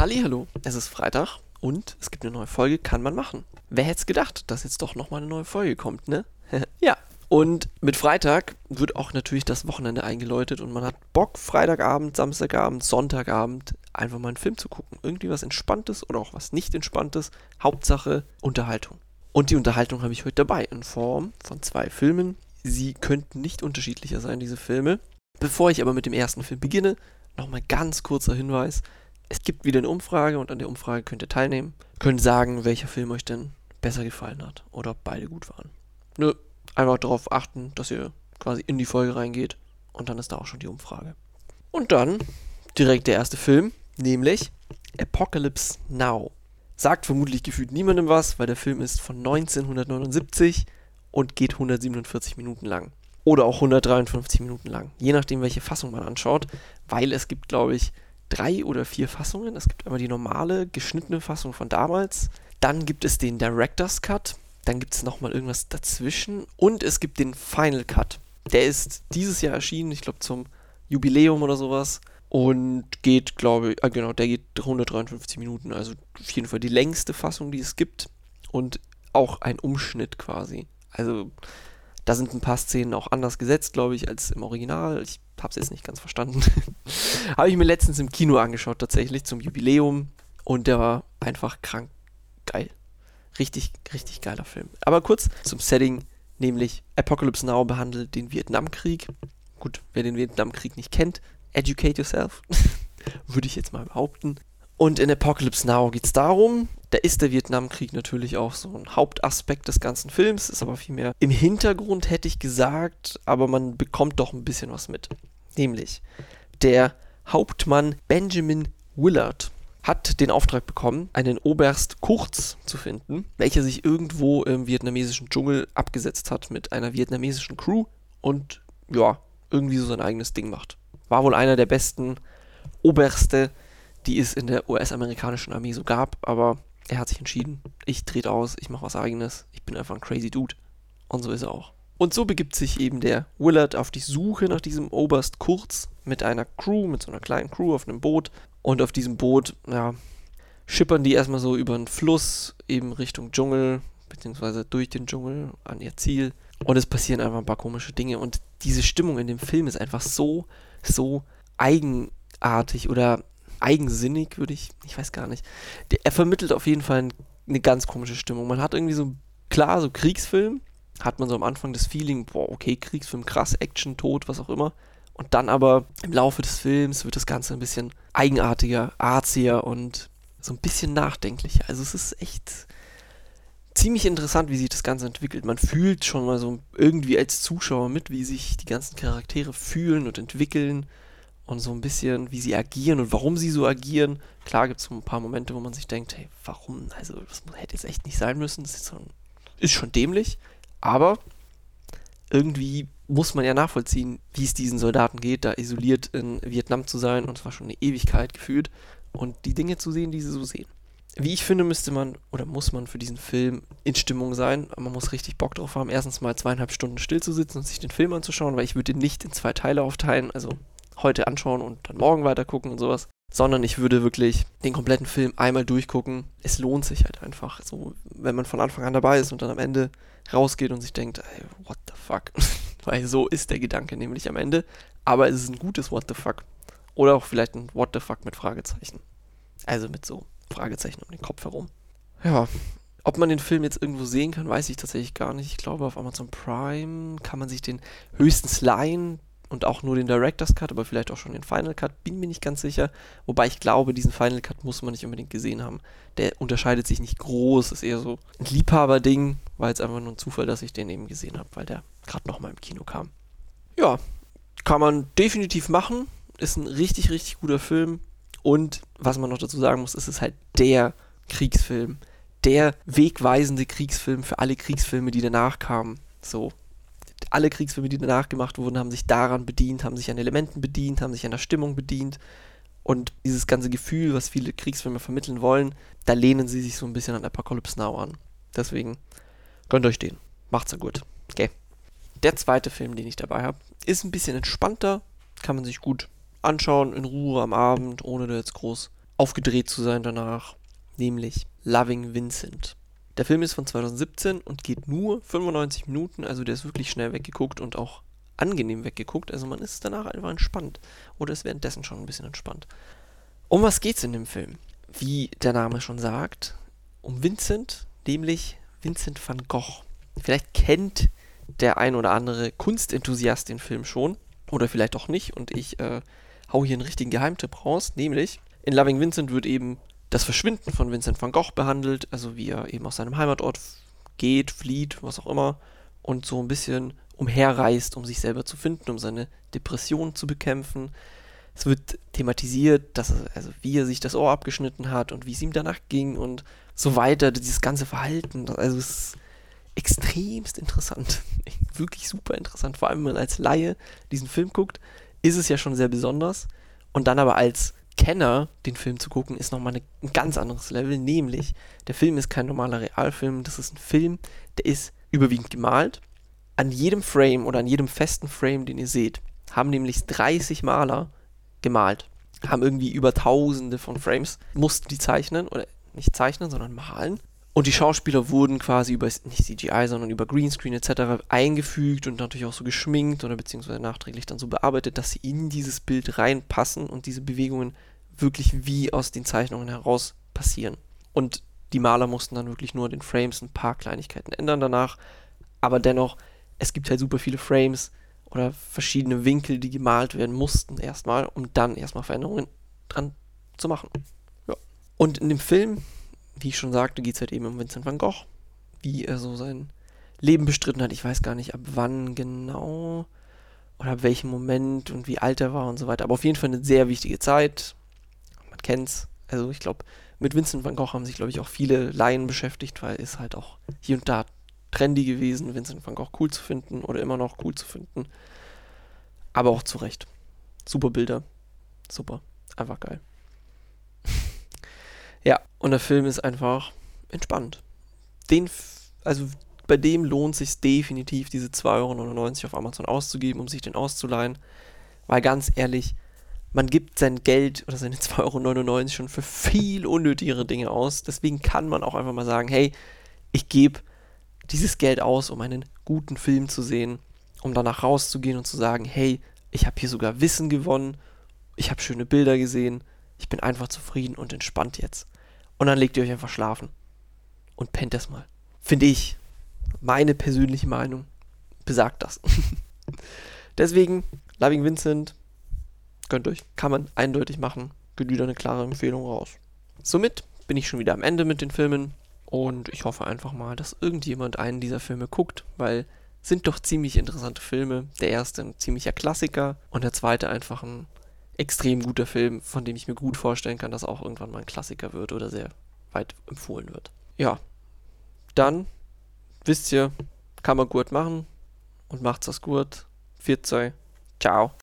Hallo, es ist Freitag und es gibt eine neue Folge, kann man machen. Wer hätte es gedacht, dass jetzt doch nochmal eine neue Folge kommt, ne? ja. Und mit Freitag wird auch natürlich das Wochenende eingeläutet und man hat Bock, Freitagabend, Samstagabend, Sonntagabend einfach mal einen Film zu gucken. Irgendwie was Entspanntes oder auch was nicht Entspanntes. Hauptsache Unterhaltung. Und die Unterhaltung habe ich heute dabei in Form von zwei Filmen. Sie könnten nicht unterschiedlicher sein, diese Filme. Bevor ich aber mit dem ersten Film beginne, nochmal ganz kurzer Hinweis. Es gibt wieder eine Umfrage und an der Umfrage könnt ihr teilnehmen. Könnt sagen, welcher Film euch denn besser gefallen hat oder ob beide gut waren. Nö, einfach darauf achten, dass ihr quasi in die Folge reingeht und dann ist da auch schon die Umfrage. Und dann direkt der erste Film, nämlich Apocalypse Now. Sagt vermutlich gefühlt niemandem was, weil der Film ist von 1979 und geht 147 Minuten lang. Oder auch 153 Minuten lang. Je nachdem, welche Fassung man anschaut, weil es gibt, glaube ich, drei oder vier Fassungen. Es gibt einmal die normale, geschnittene Fassung von damals. Dann gibt es den Director's Cut. Dann gibt es nochmal irgendwas dazwischen. Und es gibt den Final Cut. Der ist dieses Jahr erschienen, ich glaube zum Jubiläum oder sowas und geht, glaube ich, ah, genau, der geht 153 Minuten, also auf jeden Fall die längste Fassung, die es gibt und auch ein Umschnitt quasi. Also da sind ein paar Szenen auch anders gesetzt, glaube ich, als im Original. Ich habe es jetzt nicht ganz verstanden. habe ich mir letztens im Kino angeschaut, tatsächlich zum Jubiläum und der war einfach krank geil. Richtig, richtig geiler Film. Aber kurz zum Setting, nämlich Apocalypse Now behandelt den Vietnamkrieg. Gut, wer den Vietnamkrieg nicht kennt, educate yourself, würde ich jetzt mal behaupten. Und in Apocalypse Now geht es darum, da ist der Vietnamkrieg natürlich auch so ein Hauptaspekt des ganzen Films, ist aber vielmehr im Hintergrund, hätte ich gesagt, aber man bekommt doch ein bisschen was mit. Nämlich, der Hauptmann Benjamin Willard hat den Auftrag bekommen, einen Oberst Kurz zu finden, welcher sich irgendwo im vietnamesischen Dschungel abgesetzt hat mit einer vietnamesischen Crew und ja, irgendwie so sein eigenes Ding macht. War wohl einer der besten Oberste, die es in der US-amerikanischen Armee so gab, aber er hat sich entschieden, ich trete aus, ich mache was eigenes, ich bin einfach ein crazy Dude. Und so ist er auch. Und so begibt sich eben der Willard auf die Suche nach diesem Oberst Kurz mit einer Crew, mit so einer kleinen Crew auf einem Boot. Und auf diesem Boot, ja, schippern die erstmal so über einen Fluss, eben Richtung Dschungel, beziehungsweise durch den Dschungel an ihr Ziel. Und es passieren einfach ein paar komische Dinge. Und diese Stimmung in dem Film ist einfach so, so eigenartig oder eigensinnig, würde ich, ich weiß gar nicht. Er vermittelt auf jeden Fall eine ganz komische Stimmung. Man hat irgendwie so, klar, so Kriegsfilm, hat man so am Anfang das Feeling, boah, okay, Kriegsfilm, krass, Action, Tod, was auch immer. Und dann aber im Laufe des Films wird das Ganze ein bisschen eigenartiger, arziger und so ein bisschen nachdenklicher. Also es ist echt ziemlich interessant, wie sich das Ganze entwickelt. Man fühlt schon mal so irgendwie als Zuschauer mit, wie sich die ganzen Charaktere fühlen und entwickeln und so ein bisschen, wie sie agieren und warum sie so agieren. Klar gibt es so ein paar Momente, wo man sich denkt, hey, warum? Also das hätte jetzt echt nicht sein müssen. Das ist, so, ist schon dämlich. Aber irgendwie muss man ja nachvollziehen, wie es diesen Soldaten geht, da isoliert in Vietnam zu sein und zwar schon eine Ewigkeit gefühlt und die Dinge zu sehen, die sie so sehen. Wie ich finde, müsste man oder muss man für diesen Film in Stimmung sein. Man muss richtig Bock drauf haben, erstens mal zweieinhalb Stunden still zu sitzen und sich den Film anzuschauen, weil ich würde ihn nicht in zwei Teile aufteilen, also heute anschauen und dann morgen weiter gucken und sowas sondern ich würde wirklich den kompletten Film einmal durchgucken. Es lohnt sich halt einfach. So, wenn man von Anfang an dabei ist und dann am Ende rausgeht und sich denkt, ey, what the fuck? Weil so ist der Gedanke nämlich am Ende. Aber es ist ein gutes What the fuck. Oder auch vielleicht ein What the fuck mit Fragezeichen. Also mit so Fragezeichen um den Kopf herum. Ja, ob man den Film jetzt irgendwo sehen kann, weiß ich tatsächlich gar nicht. Ich glaube, auf Amazon Prime kann man sich den höchstens leihen und auch nur den Director's Cut, aber vielleicht auch schon den Final Cut, bin mir nicht ganz sicher. Wobei ich glaube, diesen Final Cut muss man nicht unbedingt gesehen haben. Der unterscheidet sich nicht groß, ist eher so ein Liebhaberding. War jetzt einfach nur ein Zufall, dass ich den eben gesehen habe, weil der gerade nochmal im Kino kam. Ja, kann man definitiv machen. Ist ein richtig, richtig guter Film. Und was man noch dazu sagen muss, ist es halt der Kriegsfilm. Der wegweisende Kriegsfilm für alle Kriegsfilme, die danach kamen. So, alle Kriegsfilme, die danach gemacht wurden, haben sich daran bedient, haben sich an Elementen bedient, haben sich an der Stimmung bedient. Und dieses ganze Gefühl, was viele Kriegsfilme vermitteln wollen, da lehnen sie sich so ein bisschen an Apocalypse Now an. Deswegen gönnt euch den. Macht's ja gut. Okay. Der zweite Film, den ich dabei habe, ist ein bisschen entspannter, kann man sich gut anschauen, in Ruhe am Abend, ohne da jetzt groß aufgedreht zu sein danach, nämlich Loving Vincent. Der Film ist von 2017 und geht nur 95 Minuten, also der ist wirklich schnell weggeguckt und auch angenehm weggeguckt. Also man ist danach einfach entspannt oder ist währenddessen schon ein bisschen entspannt. Um was geht's in dem Film? Wie der Name schon sagt, um Vincent, nämlich Vincent van Gogh. Vielleicht kennt der ein oder andere Kunstenthusiast den Film schon oder vielleicht auch nicht und ich äh, hau hier einen richtigen Geheimtipp raus, nämlich in Loving Vincent wird eben das Verschwinden von Vincent van Gogh behandelt, also wie er eben aus seinem Heimatort geht, flieht, was auch immer und so ein bisschen umherreist, um sich selber zu finden, um seine Depression zu bekämpfen. Es wird thematisiert, dass er, also wie er sich das Ohr abgeschnitten hat und wie es ihm danach ging und so weiter, dieses ganze Verhalten. Also es ist extremst interessant. Wirklich super interessant. Vor allem, wenn man als Laie diesen Film guckt, ist es ja schon sehr besonders. Und dann aber als Kenner den Film zu gucken, ist nochmal eine, ein ganz anderes Level. Nämlich, der Film ist kein normaler Realfilm. Das ist ein Film, der ist überwiegend gemalt. An jedem Frame oder an jedem festen Frame, den ihr seht, haben nämlich 30 Maler gemalt. Haben irgendwie über tausende von Frames, mussten die zeichnen oder nicht zeichnen, sondern malen. Und die Schauspieler wurden quasi über, nicht CGI, sondern über Greenscreen etc. eingefügt und natürlich auch so geschminkt oder beziehungsweise nachträglich dann so bearbeitet, dass sie in dieses Bild reinpassen und diese Bewegungen wirklich wie aus den Zeichnungen heraus passieren. Und die Maler mussten dann wirklich nur den Frames ein paar Kleinigkeiten ändern danach. Aber dennoch, es gibt halt super viele Frames oder verschiedene Winkel, die gemalt werden mussten erstmal, um dann erstmal Veränderungen dran zu machen. Ja. Und in dem Film wie ich schon sagte, geht es halt eben um Vincent van Gogh, wie er so sein Leben bestritten hat. Ich weiß gar nicht, ab wann genau oder ab welchem Moment und wie alt er war und so weiter. Aber auf jeden Fall eine sehr wichtige Zeit. Kennt's. Also ich glaube, mit Vincent van Gogh haben sich, glaube ich, auch viele Laien beschäftigt, weil es halt auch hier und da trendy gewesen, Vincent van Gogh cool zu finden oder immer noch cool zu finden. Aber auch zu Recht. Super Bilder. Super. Einfach geil. Ja, und der Film ist einfach entspannt. Den, also bei dem lohnt sich definitiv, diese 2,99 Euro auf Amazon auszugeben, um sich den auszuleihen. Weil ganz ehrlich, man gibt sein Geld oder seine 2,99 Euro schon für viel unnötigere Dinge aus. Deswegen kann man auch einfach mal sagen, hey, ich gebe dieses Geld aus, um einen guten Film zu sehen, um danach rauszugehen und zu sagen, hey, ich habe hier sogar Wissen gewonnen, ich habe schöne Bilder gesehen, ich bin einfach zufrieden und entspannt jetzt. Und dann legt ihr euch einfach schlafen. Und pennt das mal. Finde ich. Meine persönliche Meinung besagt das. Deswegen, Loving Vincent, gönnt euch. Kann man eindeutig machen. Geht eine klare Empfehlung raus. Somit bin ich schon wieder am Ende mit den Filmen. Und ich hoffe einfach mal, dass irgendjemand einen dieser Filme guckt, weil sind doch ziemlich interessante Filme. Der erste ein ziemlicher Klassiker und der zweite einfach ein extrem guter Film, von dem ich mir gut vorstellen kann, dass auch irgendwann mal ein Klassiker wird oder sehr weit empfohlen wird. Ja, dann wisst ihr, kann man gut machen und macht's das gut. Viert Ciao.